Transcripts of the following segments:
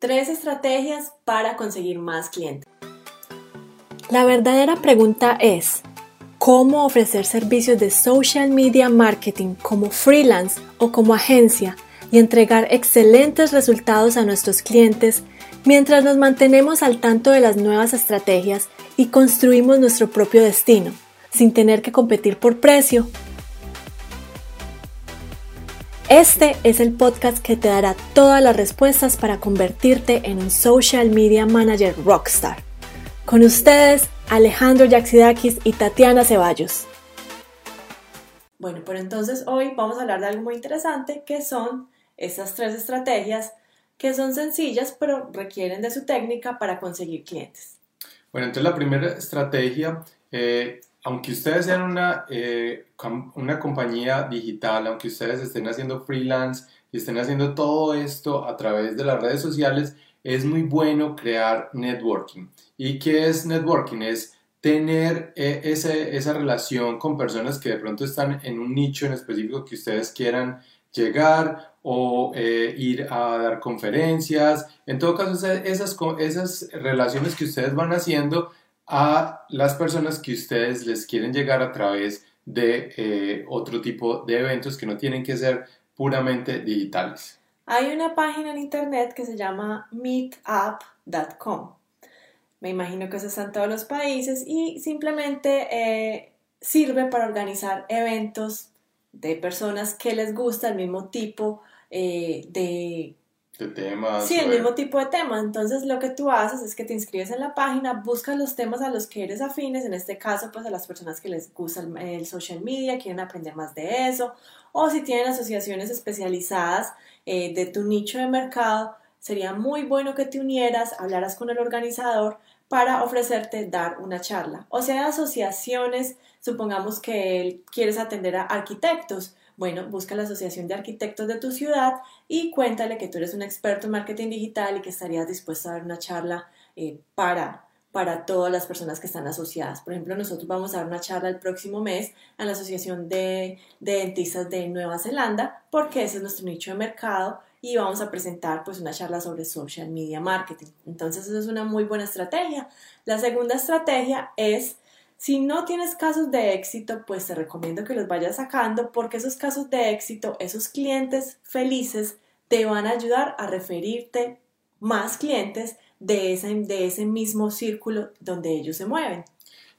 Tres estrategias para conseguir más clientes. La verdadera pregunta es, ¿cómo ofrecer servicios de social media marketing como freelance o como agencia y entregar excelentes resultados a nuestros clientes mientras nos mantenemos al tanto de las nuevas estrategias y construimos nuestro propio destino, sin tener que competir por precio este es el podcast que te dará todas las respuestas para convertirte en un social media manager rockstar. Con ustedes, Alejandro Yaxidakis y Tatiana Ceballos. Bueno, por entonces hoy vamos a hablar de algo muy interesante que son estas tres estrategias que son sencillas pero requieren de su técnica para conseguir clientes. Bueno, entonces la primera estrategia eh, aunque ustedes sean una, eh, una compañía digital, aunque ustedes estén haciendo freelance y estén haciendo todo esto a través de las redes sociales, es muy bueno crear networking. ¿Y qué es networking? Es tener eh, esa relación con personas que de pronto están en un nicho en específico que ustedes quieran llegar o eh, ir a dar conferencias. En todo caso, esas, esas relaciones que ustedes van haciendo a las personas que ustedes les quieren llegar a través de eh, otro tipo de eventos que no tienen que ser puramente digitales. Hay una página en internet que se llama meetup.com. Me imagino que eso está en todos los países y simplemente eh, sirve para organizar eventos de personas que les gusta el mismo tipo eh, de temas. Sí, el mismo tipo de tema. Entonces lo que tú haces es que te inscribes en la página, buscas los temas a los que eres afines, en este caso pues a las personas que les gusta el, social media, quieren aprender más de eso, o si tienen asociaciones especializadas eh, de tu nicho de mercado, sería muy bueno que te unieras, hablaras con el organizador para ofrecerte dar una charla. O sea, asociaciones, supongamos que quieres atender a arquitectos, bueno, busca la Asociación de Arquitectos de tu ciudad y cuéntale que tú eres un experto en marketing digital y que estarías dispuesto a dar una charla eh, para, para todas las personas que están asociadas. Por ejemplo, nosotros vamos a dar una charla el próximo mes a la Asociación de, de Dentistas de Nueva Zelanda porque ese es nuestro nicho de mercado y vamos a presentar pues una charla sobre social media marketing. Entonces, eso es una muy buena estrategia. La segunda estrategia es si no tienes casos de éxito, pues te recomiendo que los vayas sacando porque esos casos de éxito, esos clientes felices, te van a ayudar a referirte más clientes de ese, de ese mismo círculo donde ellos se mueven.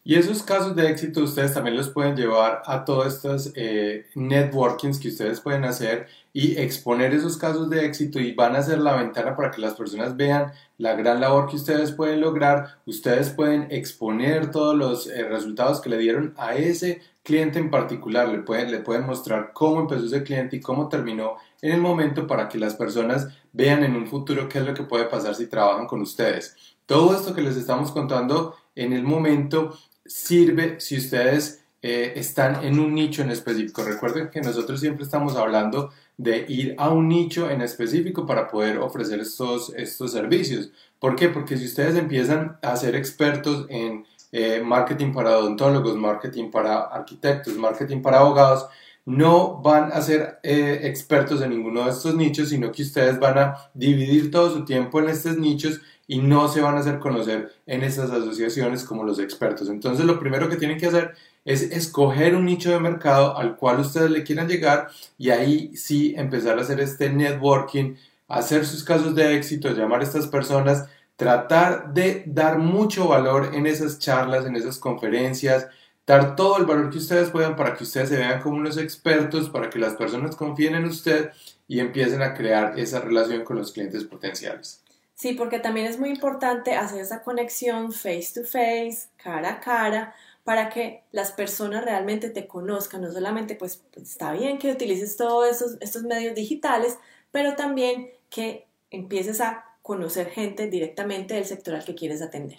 Y esos casos de éxito ustedes también los pueden llevar a todos estos eh, networkings que ustedes pueden hacer y exponer esos casos de éxito y van a ser la ventana para que las personas vean la gran labor que ustedes pueden lograr. Ustedes pueden exponer todos los eh, resultados que le dieron a ese cliente en particular. Le pueden, le pueden mostrar cómo empezó ese cliente y cómo terminó en el momento para que las personas vean en un futuro qué es lo que puede pasar si trabajan con ustedes. Todo esto que les estamos contando en el momento sirve si ustedes eh, están en un nicho en específico. Recuerden que nosotros siempre estamos hablando de ir a un nicho en específico para poder ofrecer estos, estos servicios. ¿Por qué? Porque si ustedes empiezan a ser expertos en eh, marketing para odontólogos, marketing para arquitectos, marketing para abogados, no van a ser eh, expertos en ninguno de estos nichos, sino que ustedes van a dividir todo su tiempo en estos nichos y no se van a hacer conocer en estas asociaciones como los expertos. Entonces lo primero que tienen que hacer es escoger un nicho de mercado al cual ustedes le quieran llegar y ahí sí empezar a hacer este networking, hacer sus casos de éxito, llamar a estas personas, tratar de dar mucho valor en esas charlas, en esas conferencias, dar todo el valor que ustedes puedan para que ustedes se vean como unos expertos, para que las personas confíen en usted y empiecen a crear esa relación con los clientes potenciales. Sí, porque también es muy importante hacer esa conexión face to face, cara a cara, para que las personas realmente te conozcan. No solamente, pues, está bien que utilices todos esos, estos medios digitales, pero también que empieces a conocer gente directamente del sector al que quieres atender.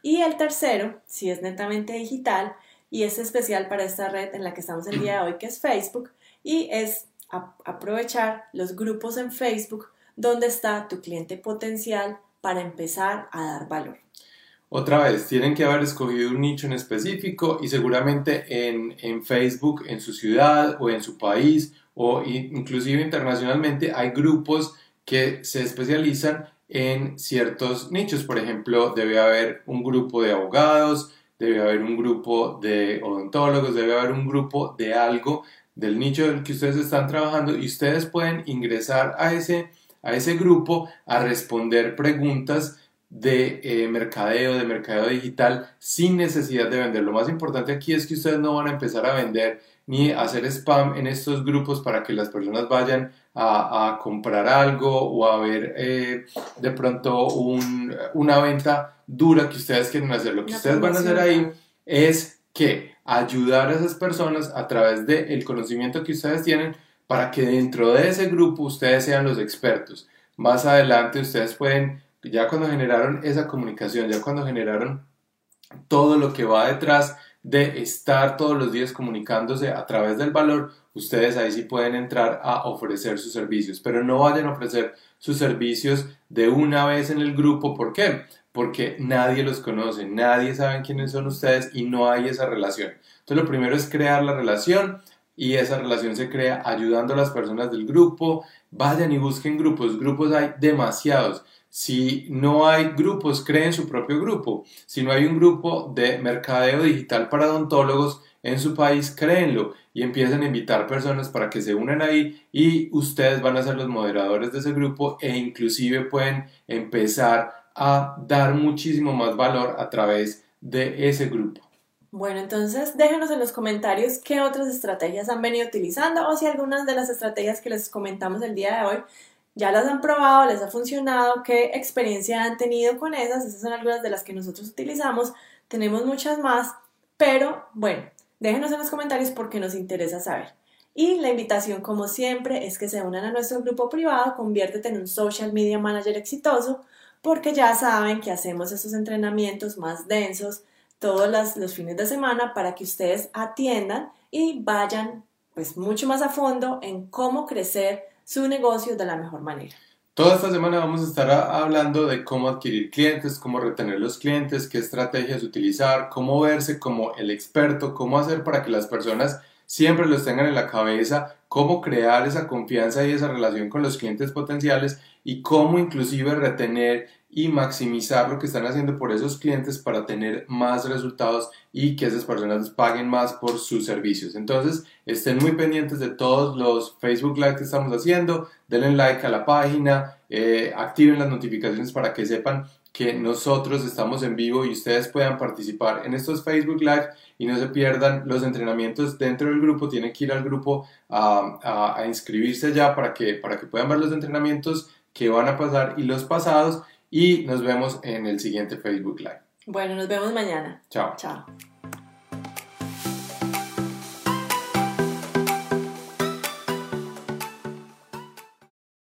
Y el tercero, si es netamente digital, y es especial para esta red en la que estamos el día de hoy, que es Facebook, y es aprovechar los grupos en Facebook dónde está tu cliente potencial para empezar a dar valor. Otra vez, tienen que haber escogido un nicho en específico y seguramente en, en Facebook, en su ciudad o en su país o inclusive internacionalmente hay grupos que se especializan en ciertos nichos. Por ejemplo, debe haber un grupo de abogados, debe haber un grupo de odontólogos, debe haber un grupo de algo del nicho en el que ustedes están trabajando y ustedes pueden ingresar a ese, a ese grupo a responder preguntas de eh, mercadeo, de mercadeo digital sin necesidad de vender. Lo más importante aquí es que ustedes no van a empezar a vender ni hacer spam en estos grupos para que las personas vayan a, comprar algo o a ver eh, de pronto una venta dura que ustedes quieren hacer. Lo que ustedes van a hacer ahí es que ayudar a esas personas a través del conocimiento que ustedes tienen para que dentro de ese grupo ustedes sean los expertos. Más adelante ustedes pueden, ya cuando generaron esa comunicación, ya cuando generaron todo lo que va detrás de estar todos los días comunicándose a través del valor, ustedes ahí sí pueden entrar a ofrecer sus servicios, pero no vayan a ofrecer sus servicios de una vez en el grupo. ¿Por qué? Porque nadie los conoce, nadie sabe quiénes son ustedes y no hay esa relación. Entonces lo primero es crear la relación y esa relación se crea ayudando a las personas del grupo. Vayan y busquen grupos, grupos hay demasiados. Si no hay grupos, creen su propio grupo. Si no hay un grupo de mercadeo digital para odontólogos, en su país, créenlo y empiecen a invitar personas para que se unan ahí y ustedes van a ser los moderadores de ese grupo e inclusive pueden empezar a dar muchísimo más valor a través de ese grupo. Bueno, entonces déjenos en los comentarios qué otras estrategias han venido utilizando o si algunas de las estrategias que les comentamos el día de hoy ya las han probado, les ha funcionado, qué experiencia han tenido con esas. Esas son algunas de las que nosotros utilizamos. Tenemos muchas más, pero bueno, Déjenos en los comentarios porque nos interesa saber. Y la invitación, como siempre, es que se unan a nuestro grupo privado, conviértete en un social media manager exitoso, porque ya saben que hacemos estos entrenamientos más densos todos los, fines de semana para que ustedes atiendan y vayan pues mucho más a fondo en cómo crecer su negocio de la mejor manera. Toda esta semana vamos a estar hablando de cómo adquirir clientes, cómo retener los clientes, qué estrategias utilizar, cómo verse como el experto, cómo hacer para que las personas siempre los tengan en la cabeza, cómo crear esa confianza y esa relación con los clientes potenciales y cómo inclusive retener y maximizar lo que están haciendo por esos clientes para tener más resultados y que esas personas paguen más por sus servicios. Entonces, estén muy pendientes de todos los Facebook Live que estamos haciendo, denle like a la página, eh, activen las notificaciones para que sepan que nosotros estamos en vivo y ustedes puedan participar en estos Facebook Live y no se pierdan los entrenamientos dentro del grupo. Tienen que ir al grupo a, a inscribirse ya para que, para que puedan ver los entrenamientos que van a pasar y los pasados y nos vemos en el siguiente Facebook Live. Bueno, nos vemos mañana. Chao. Chao.